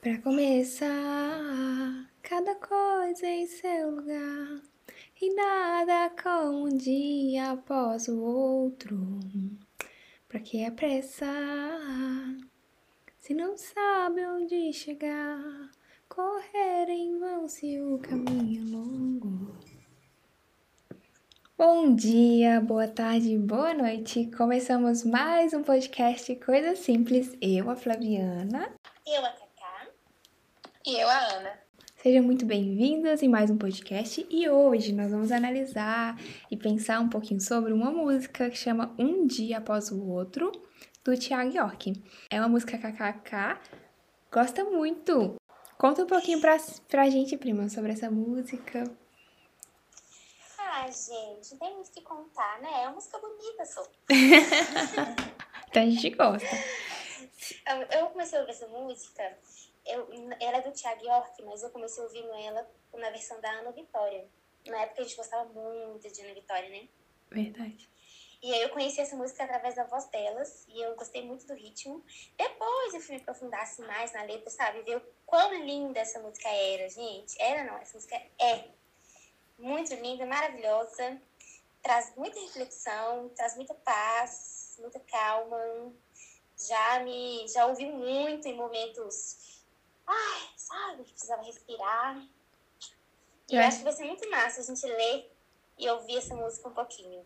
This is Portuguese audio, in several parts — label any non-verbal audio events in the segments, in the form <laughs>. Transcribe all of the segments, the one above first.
Pra começar, cada coisa em seu lugar. E nada como um dia após o outro. Pra que apressar? Se não sabe onde chegar, correr em vão se o caminho é longo. Bom dia, boa tarde, boa noite. Começamos mais um podcast Coisas Simples. Eu, a Flaviana. Eu, a. E eu, a Ana. Sejam muito bem-vindas em mais um podcast e hoje nós vamos analisar e pensar um pouquinho sobre uma música que chama Um Dia Após o Outro, do Thiago York. É uma música Cacá gosta muito. Conta um pouquinho pra, pra gente, prima, sobre essa música. Ah, gente, tem muito o que contar, né? É uma música bonita, só. <laughs> então a gente gosta. Eu, eu comecei a ouvir essa música, eu, ela é do Thiago York, mas eu comecei ouvindo ela na versão da Ana Vitória. Na época a gente gostava muito de Ana Vitória, né? Verdade. E aí eu conheci essa música através da voz delas e eu gostei muito do ritmo. Depois eu fui me aprofundar assim, mais na letra, sabe? Ver o quão linda essa música era, gente. Era não, essa música é muito linda, maravilhosa. Traz muita reflexão, traz muita paz, muita calma. Já me já ouvi muito em momentos, ai, sabe, que precisava respirar. E eu acho que vai ser muito massa a gente ler e ouvir essa música um pouquinho.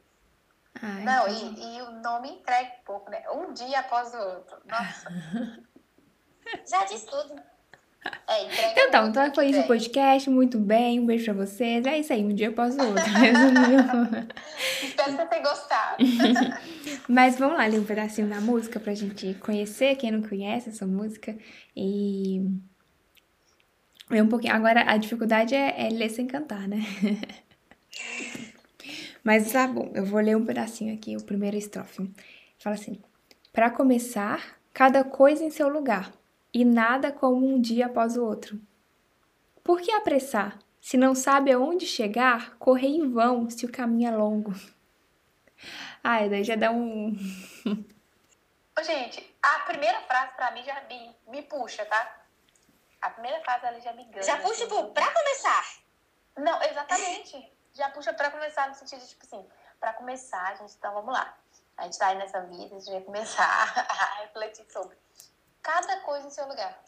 Ai, Não, então... e, e, o nome entrega um pouco, né? Um dia após o outro. Nossa. <laughs> Já diz tudo. É, então tá, então foi isso o podcast. Muito bem, um beijo pra vocês. É isso aí, um dia após o outro. <laughs> Espero que tenha gostado. <laughs> Mas vamos lá ler um pedacinho da música pra gente conhecer, quem não conhece essa música. E. Ver um pouquinho. Agora, a dificuldade é, é ler sem cantar, né? <laughs> Mas tá bom, eu vou ler um pedacinho aqui, o primeiro estrofe. Fala assim: Para começar, cada coisa em seu lugar, e nada como um dia após o outro. Por que apressar? Se não sabe aonde chegar, correr em vão se o caminho é longo. <laughs> Ai, daí já dá um. <laughs> Gente, a primeira frase pra mim já me, me puxa, tá? A primeira frase ela já me ganha. Já puxa, tipo, pra começar. Não, exatamente já puxa para começar no sentido de, tipo assim, para começar, a gente, então vamos lá. A gente tá aí nessa vida, a gente vai começar <laughs> a refletir sobre cada coisa em seu lugar.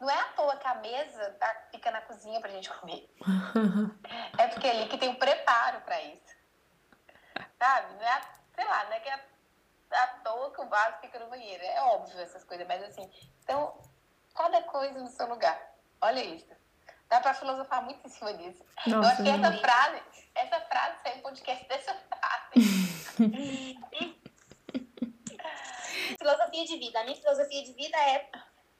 Não é à toa que a mesa tá, fica na cozinha pra gente comer. <laughs> é porque é ali que tem um preparo para isso. Sabe? Não é, sei lá, não é que é à toa que o vaso fica no banheiro. É óbvio essas coisas, mas assim, então, cada coisa no seu lugar. Olha isso. Dá para filosofar muito em cima disso. Nossa, eu acho que essa frase, essa frase saiu um podcast dessa frase. <laughs> <laughs> filosofia de vida. A minha filosofia de vida é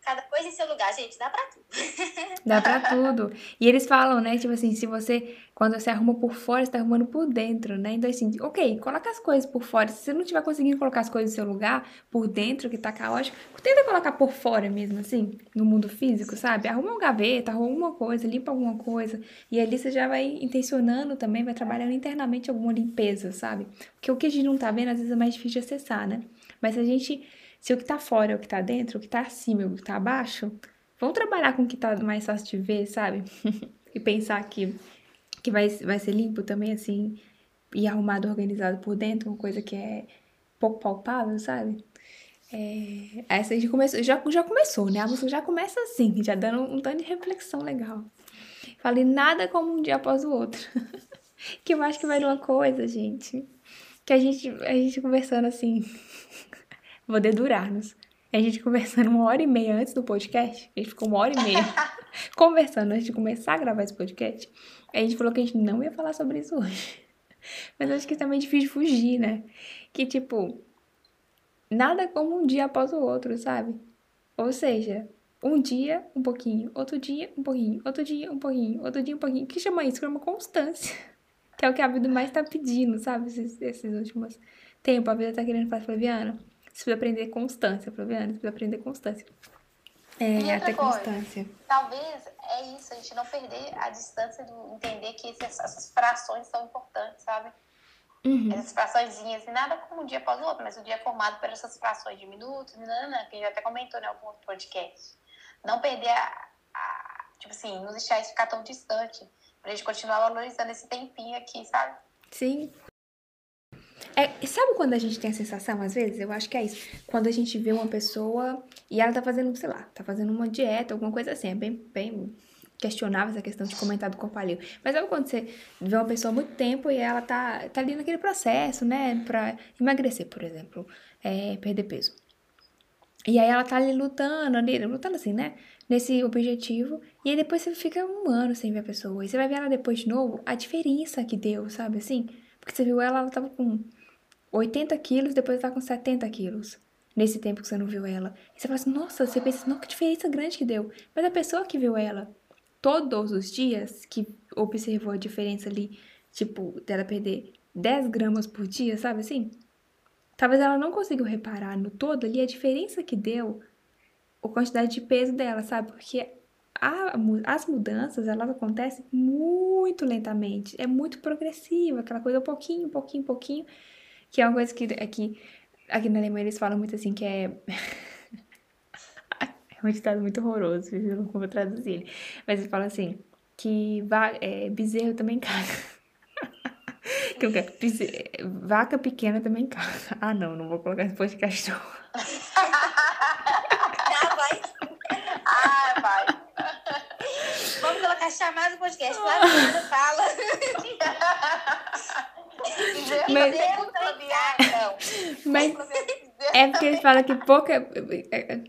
Cada coisa em seu lugar, gente, dá pra tudo. <laughs> Dá pra tudo. E eles falam, né, tipo assim, se você, quando você arruma por fora, você tá arrumando por dentro, né? Então, assim, ok, coloca as coisas por fora. Se você não tiver conseguindo colocar as coisas no seu lugar, por dentro, que tá caótico, tenta colocar por fora mesmo, assim, no mundo físico, sabe? Arruma uma gaveta, arruma alguma coisa, limpa alguma coisa. E ali você já vai intencionando também, vai trabalhando internamente alguma limpeza, sabe? Porque o que a gente não tá vendo, às vezes é mais difícil de acessar, né? Mas se a gente se o que tá fora é o que tá dentro, o que tá acima é o que tá abaixo, vamos trabalhar com o que tá mais fácil de ver, sabe? <laughs> e pensar que, que vai, vai ser limpo também, assim, e arrumado, organizado por dentro, uma coisa que é pouco palpável, sabe? É, essa gente começou, já, já começou, né? A música já começa assim, já dando um tanto de reflexão legal. Falei nada como um dia após o outro. <laughs> que eu acho que vai de uma coisa, gente. Que a gente, a gente conversando assim, vou dedurar-nos. A gente conversando uma hora e meia antes do podcast. A gente ficou uma hora e meia <laughs> conversando antes de começar a gravar esse podcast. A gente falou que a gente não ia falar sobre isso hoje. <laughs> Mas acho que também é difícil de fugir, né? Que tipo, nada como um dia após o outro, sabe? Ou seja, um dia um pouquinho, outro dia um pouquinho, outro dia um pouquinho, outro dia um pouquinho. O que chama isso? Chama constância. <laughs> Que é o que a vida mais tá pedindo, sabe? Esses, esses últimos tempos. A vida tá querendo falar, Flaviana você precisa aprender constância, Flaviana. Você precisa aprender constância. É, e até coisa, constância. Talvez é isso, a gente não perder a distância do entender que esses, essas frações são importantes, sabe? Uhum. Essas fraçõezinhas, e nada como um dia após o outro, mas o dia é formado por essas frações de minutos, nana, que a gente até comentou em algum outro podcast. não perder a, a, Tipo assim, não deixar isso ficar tão distante. Pra gente continuar valorizando esse tempinho aqui, sabe? Sim. É, sabe quando a gente tem a sensação, às vezes? Eu acho que é isso. Quando a gente vê uma pessoa e ela tá fazendo, sei lá, tá fazendo uma dieta, alguma coisa assim. É bem, bem questionável essa questão de comentar do corpo alheio. Mas sabe quando você vê uma pessoa há muito tempo e ela tá, tá ali naquele processo, né? Pra emagrecer, por exemplo. É, perder peso. E aí ela tá ali lutando, ali, lutando assim, né? Nesse objetivo. E aí depois você fica um ano sem ver a pessoa. E você vai ver ela depois de novo, a diferença que deu, sabe assim? Porque você viu ela, ela tava com 80 quilos, depois ela tá com 70 quilos. Nesse tempo que você não viu ela. E você fala assim, nossa, você pensa, não, que diferença grande que deu. Mas a pessoa que viu ela todos os dias, que observou a diferença ali, tipo, dela perder 10 gramas por dia, sabe assim? Talvez ela não consiga reparar no todo ali a diferença que deu a quantidade de peso dela, sabe? Porque a, as mudanças, elas acontecem muito lentamente. É muito progressiva, aquela coisa pouquinho, pouquinho, pouquinho. Que é uma coisa que aqui, aqui na Alemanha eles falam muito assim, que é... <laughs> é um ditado muito horroroso, eu não vou traduzir ele. Mas eles falam assim, que é, bezerro também caga. <laughs> Vaca pequena também caga. <laughs> Ah, não, não vou colocar esse podcast não. Ah, vai. Ah, vai. Vamos colocar chamada do podcast. Que nada fala. Mas- Mas é porque eles falam que pouca. É,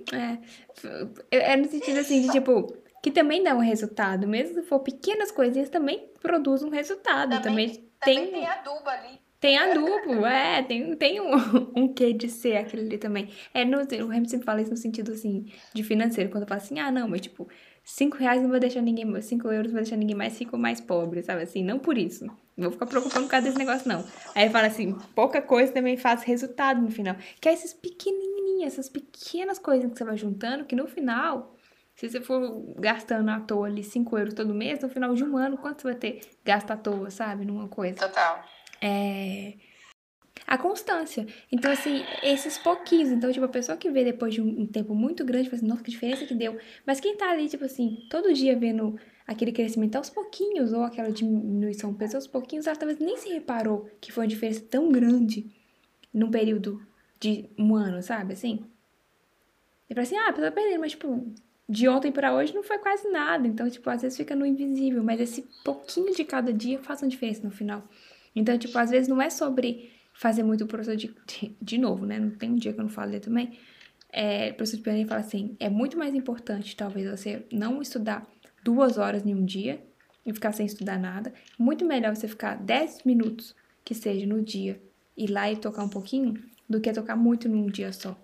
é, é no sentido assim de tipo. Que também dá um resultado. Mesmo se for pequenas coisinhas, também produz um resultado. Também, Também tem, tem adubo ali. tem adubo, é, tem, tem um, <laughs> um quê de ser aquilo ali também. É no, o sempre fala isso no sentido assim, de financeiro, quando fala assim, ah, não, mas tipo, 5 reais não vai deixar ninguém, 5 euros não vai deixar ninguém mais rico ou mais pobre, sabe? Assim, não por isso. Não vou ficar preocupando por causa desse negócio, não. Aí fala assim, pouca coisa também faz resultado no final. Que é esses pequenininhos, essas pequenas coisas que você vai juntando, que no final, se você for gastando à toa ali 5 euros todo mês, no final de um ano, quanto você vai ter gasto à toa, sabe? Numa coisa Total. é, a constância. Então, assim, esses pouquinhos. Então, tipo, a pessoa que vê depois de um, tempo muito grande, fala assim, nossa, que diferença que deu. Mas quem tá ali, tipo assim, todo dia vendo aquele crescimento aos pouquinhos, ou aquela diminuição peso aos pouquinhos, ela talvez nem se reparou que foi uma diferença tão grande num período de um ano, sabe? Assim. E fala assim, ah, a pessoa perdendo, mas, tipo, de ontem pra hoje não foi quase nada. Então, tipo, às vezes fica no invisível, mas esse pouquinho de cada dia faz uma diferença no final. Então, tipo, às vezes não é sobre fazer muito o professor de, de, de novo, né? Não tem um dia que eu não falei também. É, o professor de piano fala assim: é muito mais importante, talvez, você não estudar duas horas em um dia e ficar sem estudar nada. Muito melhor você ficar 10 minutos, que seja no dia, ir lá e tocar um pouquinho, do que tocar muito num dia só.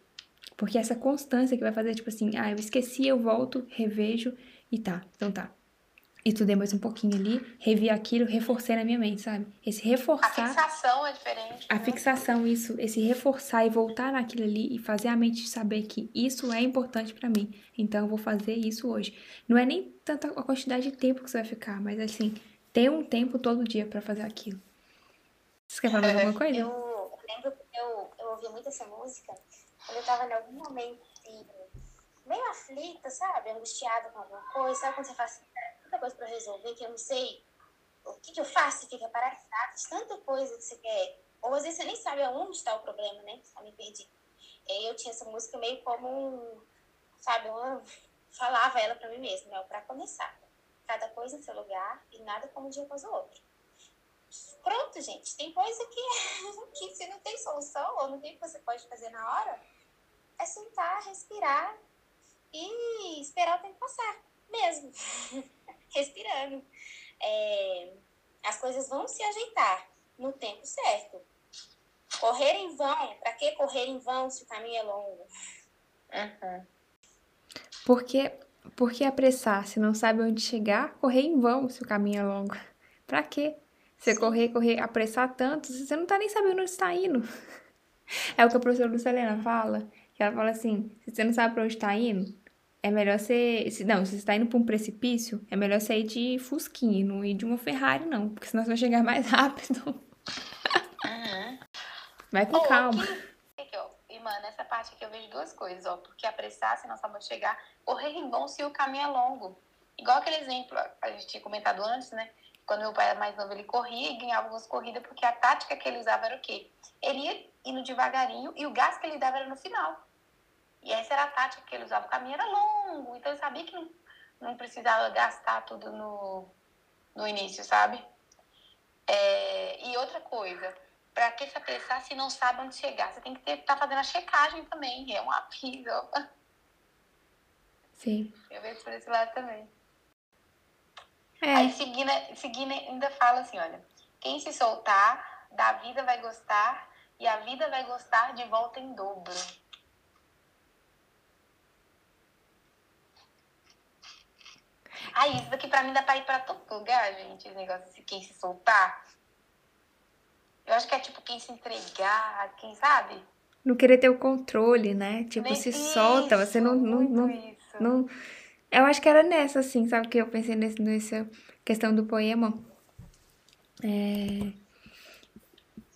Porque essa constância que vai fazer, tipo assim, ah, eu esqueci, eu volto, revejo e tá. Então tá. Estudei mais um pouquinho ali, revi aquilo, reforcei na minha mente, sabe? Esse A reforçar. fixação é diferente. A né? fixação, isso, esse reforçar e voltar naquilo ali e fazer a mente saber que isso é importante pra mim. Então eu vou fazer isso hoje. Não é nem tanta a quantidade de tempo que você vai ficar, mas assim, ter um tempo todo dia pra fazer aquilo. Você quer falar mais alguma coisa? Eu lembro que eu, eu ouvi muito essa música quando eu tava em algum momento assim, meio aflita, sabe? Angustiada com alguma coisa. Sabe quando você fala assim, "Cara, tanta coisa pra resolver que eu não sei o que, que eu faço? Fica paralisado tanta coisa que você quer. Ou às vezes você nem sabe aonde está o problema, né? Tá me perdi. Eu tinha essa música meio como um, sabe, uma, falava ela pra mim mesma, né? Pra começar. Cada coisa em seu lugar e nada como um dia após o outro. Pronto, gente. Tem coisa que, <laughs> que se não tem solução ou não tem o que você pode fazer na hora, é sentar, respirar e esperar o tempo passar. Mesmo. <laughs> Respirando. É, as coisas vão se ajeitar no tempo certo. Correr em vão, pra que correr em vão se o caminho é longo? Uhum. Por que, por que apressar se não sabe onde chegar? Correr em vão se o caminho é longo. <laughs> Pra quê? Você correr, correr, apressar tanto, você não tá nem sabendo onde está indo. <laughs> É o que a professora Lucilena fala, que ela fala assim, se você não sabe pra onde está indo, é melhor você... Se, não, se você está indo pra um precipício, é melhor você ir de fusquinha, não ir de uma Ferrari, não. Porque senão você vai chegar mais <laughs> rápido. Uhum. Vai com calma. eu- E, mano, essa parte aqui eu vejo duas coisas, ó. Porque apressar, se não sabe chegar, correr em bom se o caminho é longo. Igual aquele exemplo, a gente tinha comentado antes, né? Quando meu pai era mais novo, ele corria e ganhava algumas corridas, porque a tática que ele usava era o quê? Ele ia indo devagarinho e o gás que ele dava era no final. E essa era a tática que ele usava. O caminho era longo, então ele sabia que não, não precisava gastar tudo no, no início, sabe? É, e outra coisa, para que se apressar se não sabe onde chegar? Você tem que estar tá fazendo a checagem também, é um aviso. Sim. Eu vejo por esse lado também. É. Aí seguindo, seguindo ainda fala assim, olha, quem se soltar, da vida vai gostar e a vida vai gostar de volta em dobro. Ah, isso daqui pra mim dá pra ir pra todo lugar, gente, esse negócio de quem se soltar. Eu acho que é tipo quem se entregar, quem sabe? Não querer ter o controle, né? Tipo, se isso, solta, você não, não, não, isso. não. Eu acho que era nessa, assim, sabe? Que eu pensei nesse, nessa questão do poema. É...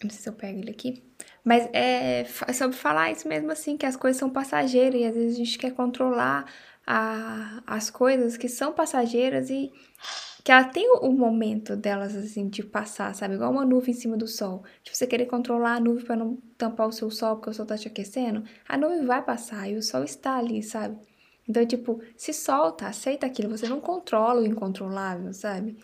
Não sei se eu pego ele aqui. Mas é fa- sobre falar isso mesmo, assim, que as coisas são passageiras e às vezes a gente quer controlar a, as coisas que são passageiras e que ela tem o, momento delas, assim, de passar, sabe? Igual uma nuvem em cima do sol. Tipo, você querer controlar a nuvem para não tampar o seu sol porque o sol tá te aquecendo, a nuvem vai passar e o sol está ali, sabe? Então, tipo, se solta, aceita aquilo. Você não controla o incontrolável, sabe?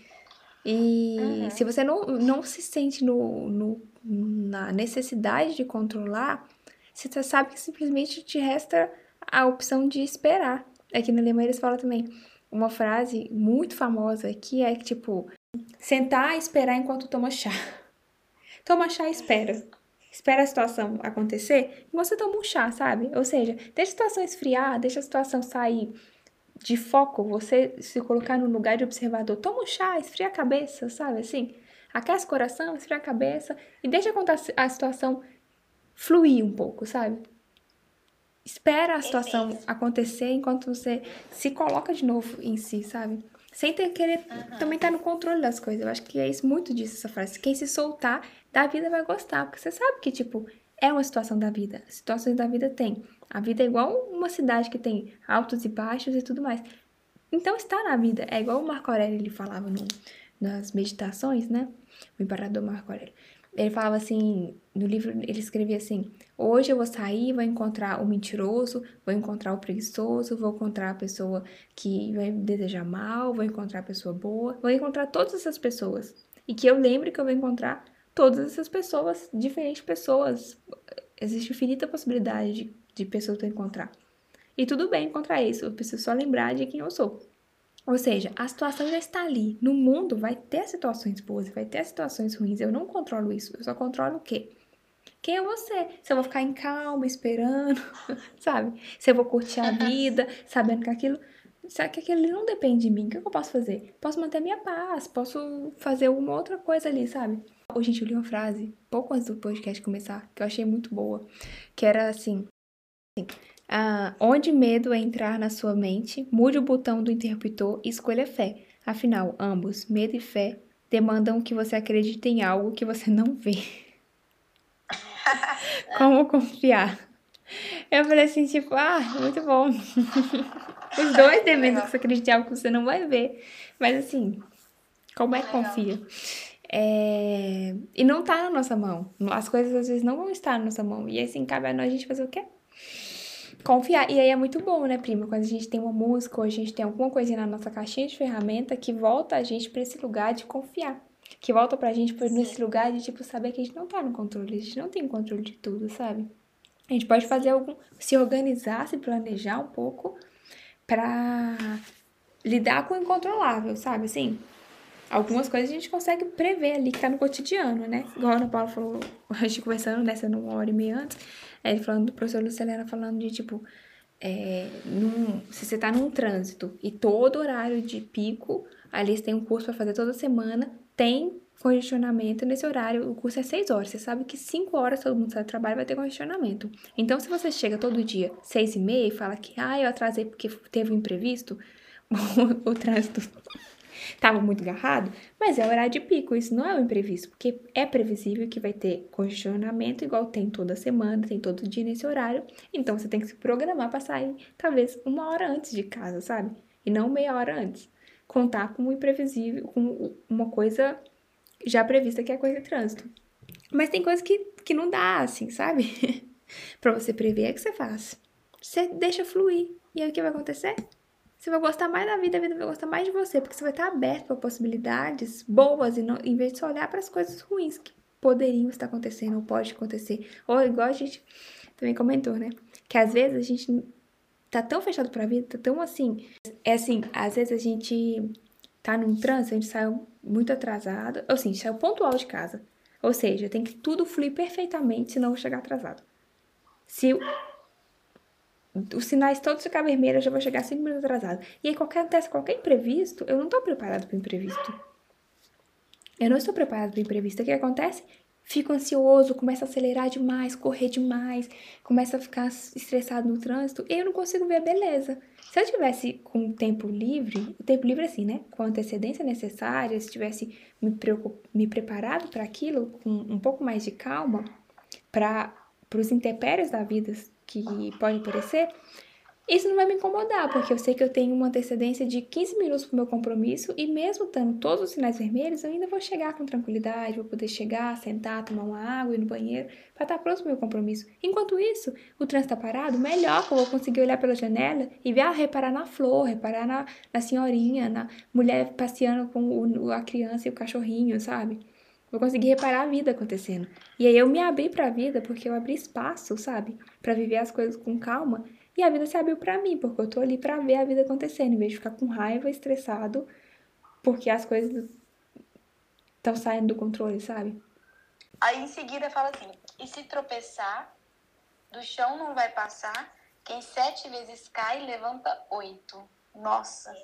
E Uhum. se você não, não se sente no, no, na necessidade de controlar, você sabe que simplesmente te resta a opção de esperar. Aqui na Alemanha eles falam também uma frase muito famosa que é tipo, sentar e esperar enquanto toma chá. <laughs> Toma chá e espera. Espera a situação acontecer e você toma um chá, sabe? Ou seja, deixa a situação esfriar, deixa a situação sair de foco, você se colocar no lugar de observador. Toma um chá, esfria a cabeça, sabe? Assim, aquece o coração, esfria a cabeça e deixa a situação fluir um pouco, sabe? Espera a situação Perfeito. acontecer enquanto você se coloca de novo em si, sabe? Sem ter querer também estar no controle das coisas. Eu acho que é isso, muito disso essa frase. Quem se soltar da vida vai gostar, porque você sabe que, tipo, é uma situação da vida. As situações da vida tem. A vida é igual uma cidade que tem altos e baixos e tudo mais. Então, está na vida. É igual o Marco Aurélio ele falava no- nas meditações, né? O imperador Marco Aurélio. Ele falava assim, no livro ele escrevia assim: Hoje eu vou sair, vou encontrar o mentiroso, vou encontrar o preguiçoso, vou encontrar a pessoa que vai me desejar mal, vou encontrar a pessoa boa, vou encontrar todas essas pessoas. E que eu lembre que eu vou encontrar todas essas pessoas, diferentes pessoas. Existe infinita possibilidade de, de pessoas eu encontrar. E tudo bem encontrar isso, eu preciso só lembrar de quem eu sou. Ou seja, a situação já está ali. No mundo vai ter situações boas, e vai ter situações ruins. Eu não controlo isso. Eu só controlo o quê? Quem é você? Se eu vou ficar em calma, esperando, <laughs> sabe? Se eu vou curtir a <laughs> vida, sabendo que aquilo. Sabe que aquilo não depende de mim. O que eu posso fazer? Posso manter minha paz, posso fazer alguma outra coisa ali, sabe? Hoje, gente, eu li uma frase, pouco antes do podcast começar, que eu achei muito boa, que era assim. Ah, onde medo entrar na sua mente, mude o botão do interruptor e escolha fé. Afinal, ambos, medo e fé, demandam que você acredite em algo que você não vê. <laughs> Como confiar? Eu falei assim, tipo, ah, muito bom. <laughs> Os dois demandam que você acredite em algo que você não vai ver. Mas assim, como é que confia? É, E não tá na nossa mão. As coisas às vezes não vão estar na nossa mão. E assim, cabe a nós a gente fazer o quê? Confiar. E aí é muito bom, né, prima? Quando a gente tem uma música ou a gente tem alguma coisinha na nossa caixinha de ferramenta que volta a gente pra esse lugar de confiar. Que volta pra gente pra nesse lugar de, tipo, saber que a gente não tá no controle. A gente não tem controle de tudo, sabe? A gente pode fazer algum. se organizar, se planejar um pouco pra lidar com o incontrolável, sabe? Assim, algumas coisas a gente consegue prever ali que tá no cotidiano, né? Igual a Ana Paula falou, <laughs> a gente conversando nessa numa hora e meia antes, ele falando do professor Lucilena falando de tipo, é, num- se você tá num trânsito e todo horário de pico, ali você tem um curso pra fazer toda semana, tem congestionamento nesse horário, o curso é 6 horas, você sabe que 5 horas todo mundo sai do trabalho vai ter congestionamento. Então, se você chega todo dia 6 e meia e fala que, ah, eu atrasei porque teve um imprevisto, <laughs> o, trânsito tava muito agarrado, mas é horário de pico, isso não é um imprevisto, porque é previsível que vai ter congestionamento igual tem toda semana, tem todo dia nesse horário, então você tem que se programar para sair talvez uma hora antes de casa, sabe? E não meia hora antes. Contar com o imprevisível, com uma coisa já prevista que é a coisa de trânsito. Mas tem coisas que, que não dá, assim, sabe? <laughs> pra você prever é que você faz. Você deixa fluir. E aí o que vai acontecer? Você vai gostar mais da vida, a vida vai gostar mais de você, porque você vai estar aberto para possibilidades boas e não, em vez de só olhar para as coisas ruins que poderiam estar acontecendo ou pode acontecer. Ou igual a gente também comentou, né? Que às vezes a gente tá tão fechado para a vida, tá tão assim, é assim, às vezes a gente tá num trânsito, a gente saiu muito atrasado, ou assim, saiu pontual de casa. Ou seja, tem que tudo fluir perfeitamente, senão eu vou chegar atrasado. Se os sinais todos ficar vermelhos, eu já vou chegar cinco minutos atrasado. E aí, qualquer acontece qualquer imprevisto, eu não estou preparado para imprevisto. Eu não estou preparado para imprevisto. O que acontece? Fico ansioso, começo a acelerar demais, correr demais, começo a ficar estressado no trânsito, e eu não consigo ver a beleza. Se eu tivesse com tempo livre, o tempo livre assim, né? Com a antecedência necessária, se tivesse me, me preparado para aquilo, com um pouco mais de calma, para os intempéries da vida que pode aparecer, isso não vai me incomodar, porque eu sei que eu tenho uma antecedência de 15 minutos para o meu compromisso e mesmo estando todos os sinais vermelhos, eu ainda vou chegar com tranquilidade, vou poder chegar, sentar, tomar uma água, ir no banheiro, para estar pronto para o meu compromisso. Enquanto isso, o trânsito está parado, melhor que eu vou conseguir olhar pela janela e ver, ah, reparar na flor, reparar na, na senhorinha, na mulher passeando com o, a criança e o cachorrinho, sabe? Vou conseguir reparar a vida acontecendo. E aí eu me abri para a vida porque eu abri espaço, sabe? Para viver as coisas com calma. E a vida se abriu para mim, porque eu tô ali para ver a vida acontecendo, em vez de ficar com raiva, estressado, porque as coisas estão saindo do controle, sabe? Aí em seguida fala assim: e se tropeçar, do chão não vai passar, quem sete vezes cai, levanta oito. Nossa.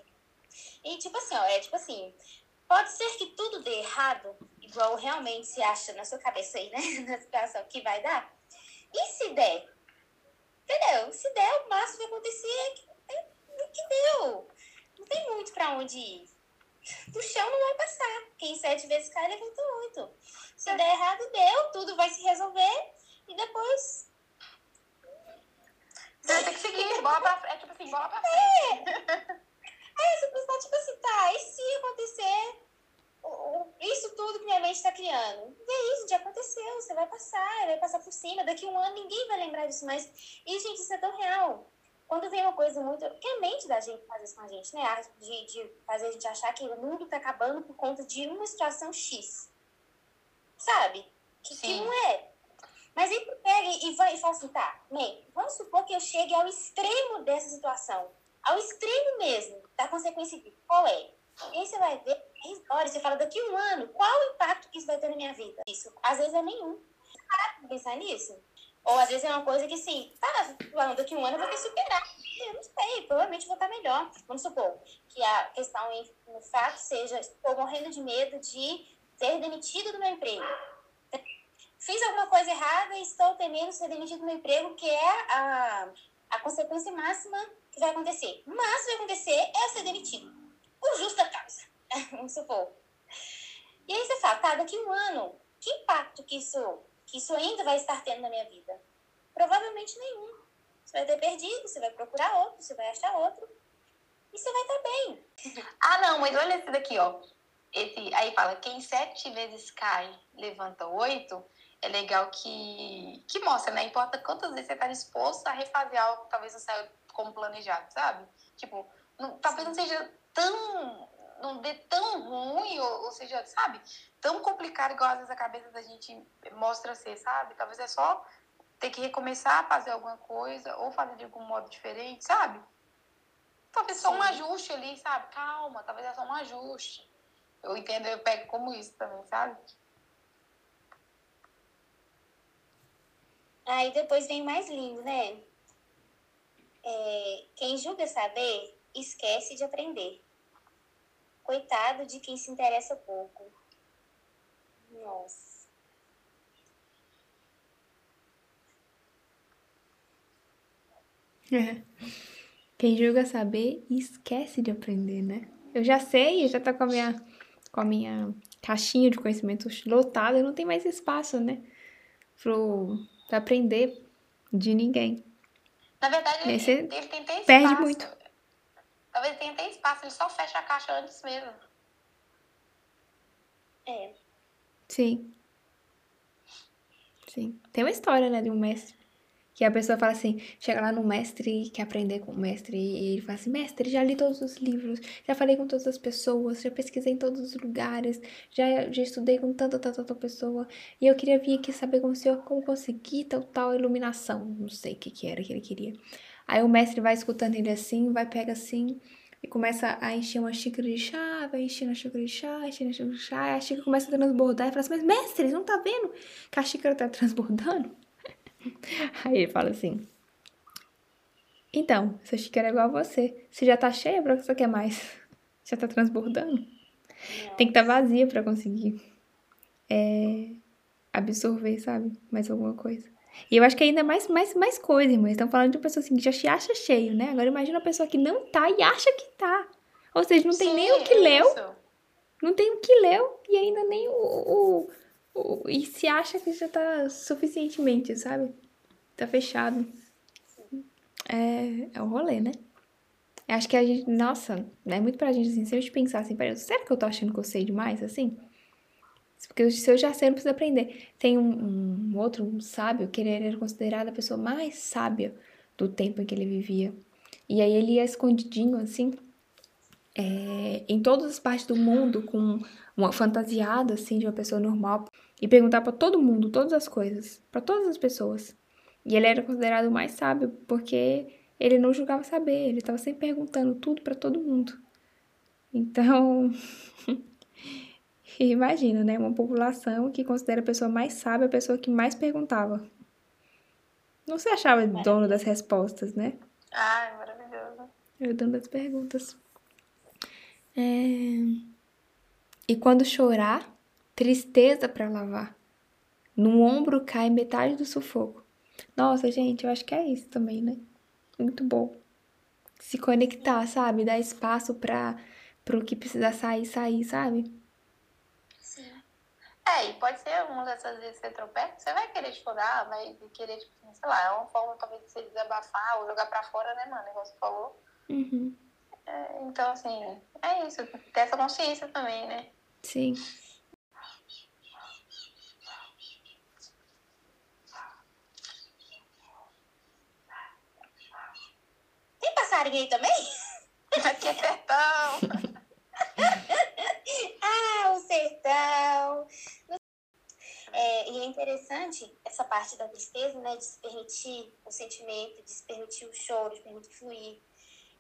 E tipo assim, ó, é tipo assim, Pode ser que tudo dê errado, igual realmente se acha na sua cabeça aí, né? <laughs> Na situação que vai dar. E se der? Entendeu? Se der, o máximo que acontecer é que, é que deu. Não tem muito pra onde ir. Do chão não vai passar. Quem sete vezes cai, levanta oito. Se der errado, deu. Tudo vai se resolver. E depois você vai ter que seguir, bola pra É tipo assim, bola pra frente. É. <laughs> Aí você pensa, tipo assim, tá, e se acontecer isso tudo que minha mente está criando? E é isso, já aconteceu, você vai passar, vai passar por cima, daqui a um ano ninguém vai lembrar disso mais. E, gente, isso é tão real. Quando vem uma coisa muito. Que a mente da gente faz isso com a gente, né? De, de fazer a gente achar que o mundo tá acabando por conta de uma situação X. Sabe? Que, que não é. Mas aí pega e, vai, e fala assim, tá, man, vamos supor que eu chegue ao extremo dessa situação ao extremo mesmo da consequência de qual é. E aí você vai ver, história, você fala daqui a um ano, qual o impacto que isso vai ter na minha vida? Isso, às vezes é nenhum. Parar pra pensar nisso? Ou às vezes é uma coisa que assim, tá, daqui a um ano eu vou ter que superar. Eu não sei, provavelmente vou estar melhor. Vamos supor que a questão no fato seja, estou morrendo de medo de ser demitido do meu emprego. Fiz alguma coisa errada e estou temendo ser demitido do meu emprego, que é a, a consequência máxima que vai acontecer. Mas vai acontecer é ser demitido. Por justa causa. <laughs> Vamos supor. E aí você fala, tá, daqui um ano, que impacto que isso, que isso ainda vai estar tendo na minha vida? Provavelmente nenhum. Você vai ter perdido, você vai procurar outro, você vai achar outro. E você vai estar bem. <laughs> Ah, não, mas olha esse daqui, ó. Esse, aí fala, quem sete vezes cai, levanta oito é legal que, que mostra, né? Importa quantas vezes você está disposto a refazer algo que talvez não saia como planejado, sabe? Tipo, não, talvez não seja tão. não dê tão ruim, ou, ou, seja, sabe? Tão complicado igual às vezes a cabeça da gente mostra ser, sabe? Talvez é só ter que recomeçar a fazer alguma coisa, ou fazer de algum modo diferente, sabe? Talvez só um ajuste ali, sabe? Calma, talvez é só um ajuste. Eu entendo, eu pego como isso também, sabe? Aí depois vem mais lindo, né? É, quem julga saber, esquece de aprender. Coitado de quem se interessa pouco. Nossa. É. Quem julga saber, esquece de aprender, né? Eu já sei, eu já tô com a minha, com a minha caixinha de conhecimentos lotada, não tem mais espaço, né? Pro, pra aprender de ninguém. Na verdade, ele, Esse ele tem até espaço. perde muito. Talvez ele tenha até espaço, ele só fecha a caixa antes mesmo. É. Sim. Sim. Tem uma história, né, de um mestre. Que a pessoa fala assim, chega lá no mestre quer aprender com o mestre. E ele fala assim, mestre, já li todos os livros, já falei com todas as pessoas, já pesquisei em todos os lugares, já, já estudei com tanta, tanta, tanta pessoa. E eu queria vir aqui saber com o senhor como conseguir tal, tal iluminação. Não sei o que, que era que ele queria. Aí o mestre vai escutando ele assim, vai, pega assim, e começa a encher uma xícara de chá, vai enchendo a xícara de chá, enchendo a xícara de chá, e a xícara começa a transbordar, e fala assim, mas mestre, não tá vendo que a xícara tá transbordando? <laughs> Aí ele fala assim, então, essa xícara é igual a você, se já tá cheia, pra que você quer mais? <laughs> Já tá transbordando? Tem que estar tá vazia pra conseguir é, absorver, sabe? Mais alguma coisa. E eu acho que ainda mais, mais, mais coisa, irmãs. Estão falando de uma pessoa assim que já se acha cheio, né? Agora imagina uma pessoa que não tá e acha que tá. Ou seja, não tem Sim, nem o que leu, isso. não tem o que leu e ainda nem o, o- E se acha que já tá suficientemente, sabe? Tá fechado. É, é o rolê, né? Eu acho que a gente, nossa, é muito pra gente assim, se a gente pensar assim, peraí, será que eu tô achando que eu sei demais, assim? Porque se eu já sei, eu não preciso aprender. Tem um, um outro um sábio que ele era considerado a pessoa mais sábia do tempo em que ele vivia. E aí ele ia escondidinho, assim, é, em todas as partes do mundo, com uma fantasiada, assim, de uma pessoa normal. E perguntar pra todo mundo, todas as coisas, pra todas as pessoas. E ele era considerado o mais sábio, porque ele não julgava saber, ele estava sempre perguntando tudo pra todo mundo. Então, <laughs> imagina, né? Uma população que considera a pessoa mais sábia a pessoa que mais perguntava. Não se achava dono das respostas, né? Ai, maravilhoso. Eu dando as perguntas. É... E quando chorar, tristeza pra lavar. No ombro cai metade do sufoco. Nossa, gente, eu acho que é isso também, né? Muito bom. Se conectar, sabe? Dar espaço pra pro que precisar sair, sair, sabe? Sim. É, e pode ser uma dessas vezes que você tropeça, você vai querer chorar, vai querer, tipo, sei lá, é uma forma talvez de você desabafar ou jogar pra fora, né, mano? Igual você falou. Uhum. É, então, assim, é isso. Ter essa consciência também, né? Sim. Passarinho aí também? <laughs> Aqui é sertão. <laughs> Ah, o sertão! É, e é interessante essa parte da tristeza, né? De se permitir o sentimento, de se permitir o choro, de permitir fluir.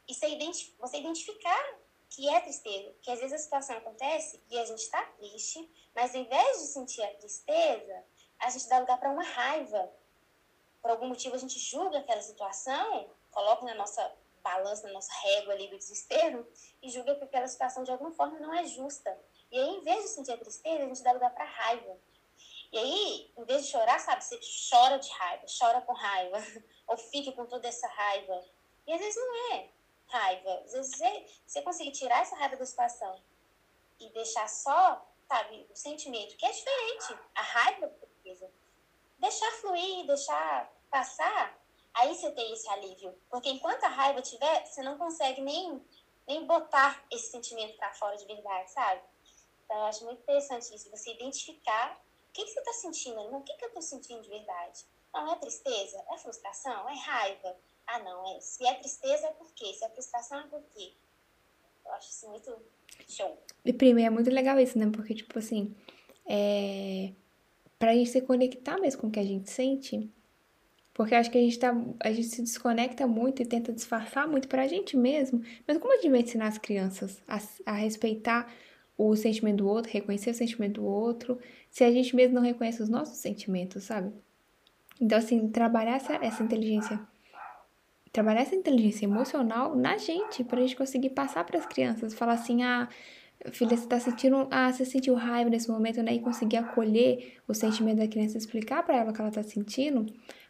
E você, identi você identificar que é tristeza. Que às vezes a situação acontece e a gente tá triste, mas ao invés de sentir a tristeza, a gente dá lugar para uma raiva. Por algum motivo a gente julga aquela situação, coloca na nossa balança, nossa régua ali do desespero e julga que aquela situação de alguma forma não é justa. E aí, em vez de sentir a tristeza, a gente dá lugar para raiva. E aí, em vez de chorar, sabe, você chora de raiva, chora com raiva, <laughs> ou fica com toda essa raiva. E às vezes não é raiva. Às vezes você, você conseguir tirar essa raiva da situação e deixar só, sabe, o sentimento, que é diferente. A raiva. Deixar fluir, deixar passar, aí você tem esse alívio. Porque enquanto a raiva tiver, você não consegue nem, nem botar esse sentimento pra fora de verdade, sabe? Então, eu acho muito interessante isso, você identificar o que, que você está sentindo, não, o que, que eu estou sentindo de verdade. Não é tristeza, é frustração, é raiva. Ah, não, é. Se é tristeza, é por quê? Se é frustração, é por quê? Eu acho isso muito show. E primeiro é muito legal isso, né? Porque, tipo assim, é... pra gente se conectar mesmo com o que a gente sente, porque acho que a gente tá. A gente se desconecta muito e tenta disfarçar muito pra gente mesmo. Mas como a gente vai ensinar as crianças a, a respeitar o sentimento do outro, reconhecer o sentimento do outro, se a gente mesmo não reconhece os nossos sentimentos, sabe? Então, assim, trabalhar essa, essa inteligência. Trabalhar essa inteligência emocional na gente, pra gente conseguir passar pras crianças. Falar assim, ah, filha, você tá sentindo. Ah, você sentiu raiva nesse momento, né? E conseguir acolher o sentimento da criança, explicar pra ela o que ela tá sentindo.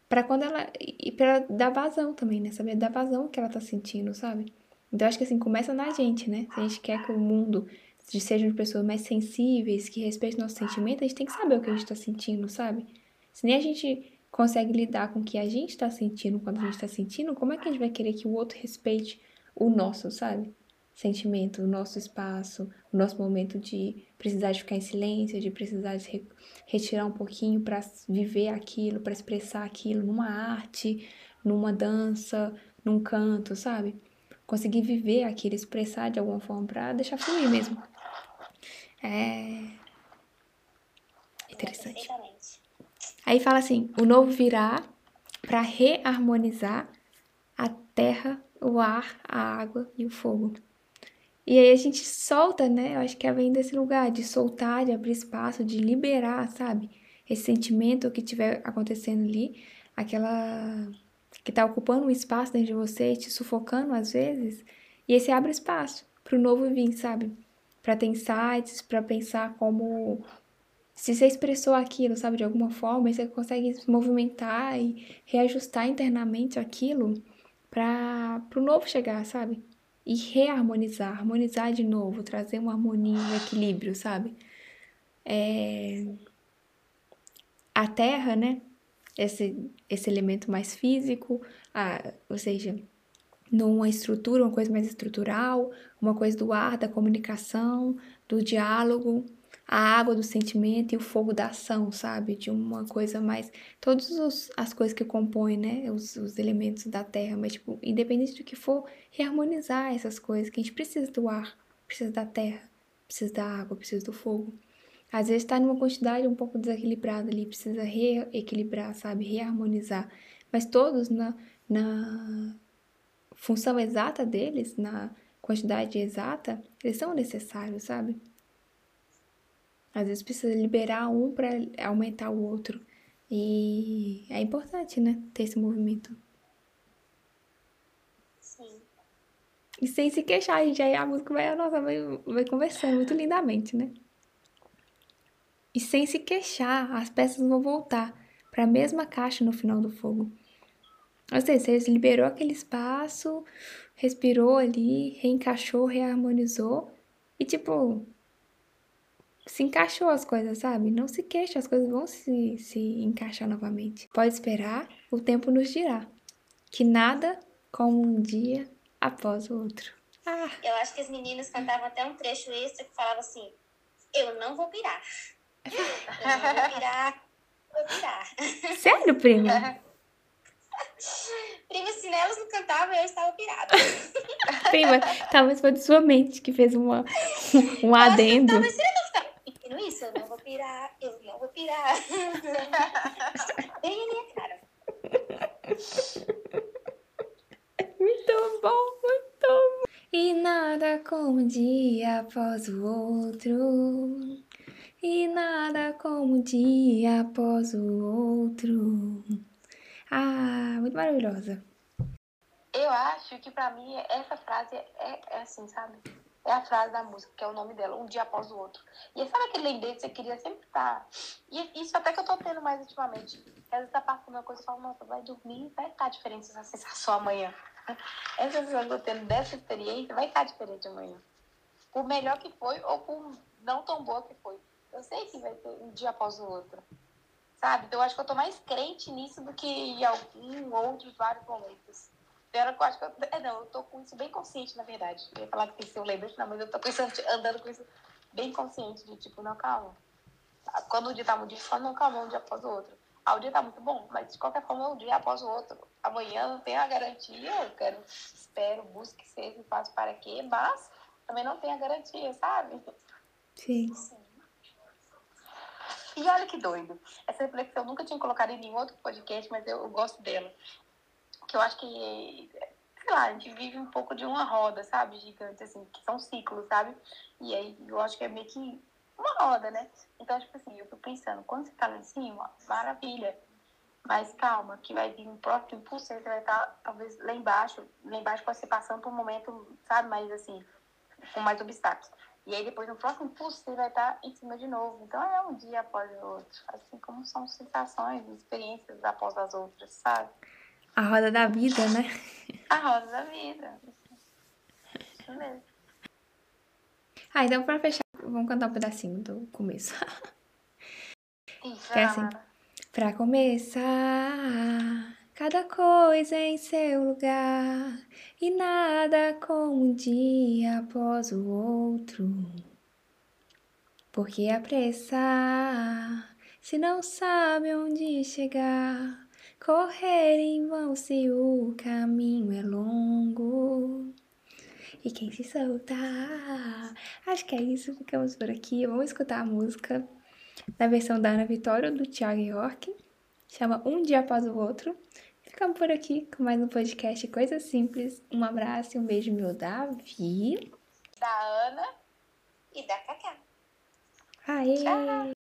Pra quando ela. E pra dar vazão também, né? Saber dar vazão que ela tá sentindo, sabe? Então, acho que assim, começa na gente, né? Se a gente quer que o mundo sejam pessoas mais sensíveis, que respeitem nossos sentimentos, a gente tem que saber o que a gente está sentindo, sabe? Se nem a gente consegue lidar com o que a gente está sentindo quando a gente está sentindo, como é que a gente vai querer que o outro respeite o nosso, sabe? Sentimento, o nosso espaço, o nosso momento de precisar de ficar em silêncio, de precisar de re retirar um pouquinho para viver aquilo, para expressar aquilo numa arte, numa dança, num canto, sabe? Conseguir viver aquilo, expressar de alguma forma para deixar fluir mesmo. É interessante. Aí fala assim: o novo virá para reharmonizar a terra, o ar, a água e o fogo. E aí a gente solta, né? Eu acho que é vem desse lugar de soltar, de abrir espaço, de liberar, sabe? Esse sentimento que tiver acontecendo ali, aquela que tá ocupando um espaço dentro de você, te sufocando às vezes, e aí você abre espaço pro novo vir, sabe? Para ter insights, para pensar como se você expressou aquilo, sabe, de alguma forma, você consegue se movimentar e reajustar internamente aquilo para o novo chegar, sabe? E reharmonizar, harmonizar de novo, trazer uma harmonia, um equilíbrio, sabe? É... A terra, né? Esse, esse elemento mais físico, a, ou seja, numa estrutura, uma coisa mais estrutural, uma coisa do ar, da comunicação, do diálogo, a água do sentimento e o fogo da ação, sabe? De uma coisa mais. Todas as coisas que compõem, né? Os, os, elementos da terra, mas, tipo, independente do que for, reharmonizar essas coisas, que a gente precisa do ar, precisa da terra, precisa da água, precisa do fogo. Às vezes está numa quantidade um pouco desequilibrada ali, precisa reequilibrar, sabe? Reharmonizar. Mas todos na, na função exata deles, na quantidade exata, eles são necessários, sabe? Às vezes precisa liberar um para aumentar o outro. E é importante, né? Ter esse movimento. Sim. E sem se queixar, gente. Aí a música vai, nossa, vai, vai conversando muito lindamente, né? E sem se queixar, as peças vão voltar para a mesma caixa no final do fogo. Ou seja, você liberou aquele espaço, respirou ali, reencaixou, reharmonizou. E tipo, se encaixou as coisas, sabe? Não se queixa, as coisas vão se, se encaixar novamente. Pode esperar, o tempo nos dirá. Que nada como um dia após o outro. Ah. Eu acho que as meninas cantavam até um trecho extra que falava assim: Eu não vou pirar. <laughs> Eu não vou pirar, vou pirar. Sério, prima? <laughs> Prima, se nelas não cantavam, eu estava pirada. <laughs> prima, talvez foi de sua mente que fez uma, um adendo. Talvez você não repetindo isso, eu não vou pirar, eu não vou pirar. Bem minha cara. Muito bom, muito bom. E nada como um dia após o outro. E nada como um dia após o outro. Ah, muito maravilhosa. Eu acho que pra mim essa frase é, é assim, sabe? É a frase da música, que é o nome dela, um dia após o outro. E sabe aquele lembrete que você queria sempre estar? E isso até que eu tô tendo mais ultimamente. Às vezes tá passando uma coisa e falo, nossa, vai dormir, vai estar diferente essa sensação amanhã. <laughs> Essa sensação que eu tô tendo dessa experiência vai estar diferente amanhã. Por melhor que foi ou por não tão boa que foi. Eu sei que vai ter um dia após o outro. Sabe? Então eu acho que eu tô mais crente nisso do que em algum outros vários momentos. Era, eu acho que eu, é, não, eu tô com isso bem consciente, na verdade. Eu ia falar que tem eu lembro, não, mas eu tô pensando, andando com isso bem consciente, de tipo, não, calma. Quando o dia tá muito difícil, não, calma, um dia após o outro. Ah, o dia tá muito bom, mas de qualquer forma, um dia após o outro. Amanhã não tem a garantia, eu quero, espero, busque, seja, faço para quê, mas também não tem a garantia, sabe? Sim. Sim. E olha que doido. Essa reflexão eu nunca tinha colocado em nenhum outro podcast, mas eu, eu gosto dela que eu acho que, sei lá, a gente vive um pouco de uma roda, sabe? Gigante, assim, que são ciclos, sabe? E aí eu acho que é meio que uma roda, né? Então, tipo assim, eu fico pensando, quando você tá lá em cima, maravilha. Mas calma, que vai vir um próximo impulso, você vai estar, tá, talvez, lá embaixo. Lá embaixo pode ser passando por um momento, sabe, mais assim, com mais obstáculos. E aí depois no próximo impulso você vai estar tá em cima de novo. Então é um dia após o outro. Assim como são sensações, experiências após as outras, sabe? A roda da vida, né? <laughs> A roda da vida. assim mesmo. Ah, então pra fechar, vamos cantar um pedacinho do começo. Isso, <laughs> Que é assim. Pra começar, cada coisa em seu lugar e nada como um dia após o outro. Porque apressar, se não sabe onde chegar, correr em vão se o caminho é longo. E quem se soltar, acho que é isso, ficamos por aqui. Vamos escutar a música na versão da Ana Vitória ou do Thiago York. Chama Um Dia Após o Outro. Ficamos por aqui com mais um podcast Coisas Simples. Um abraço e um beijo, meu Davi. Da Ana. E da Cacá. Aê! Tchau.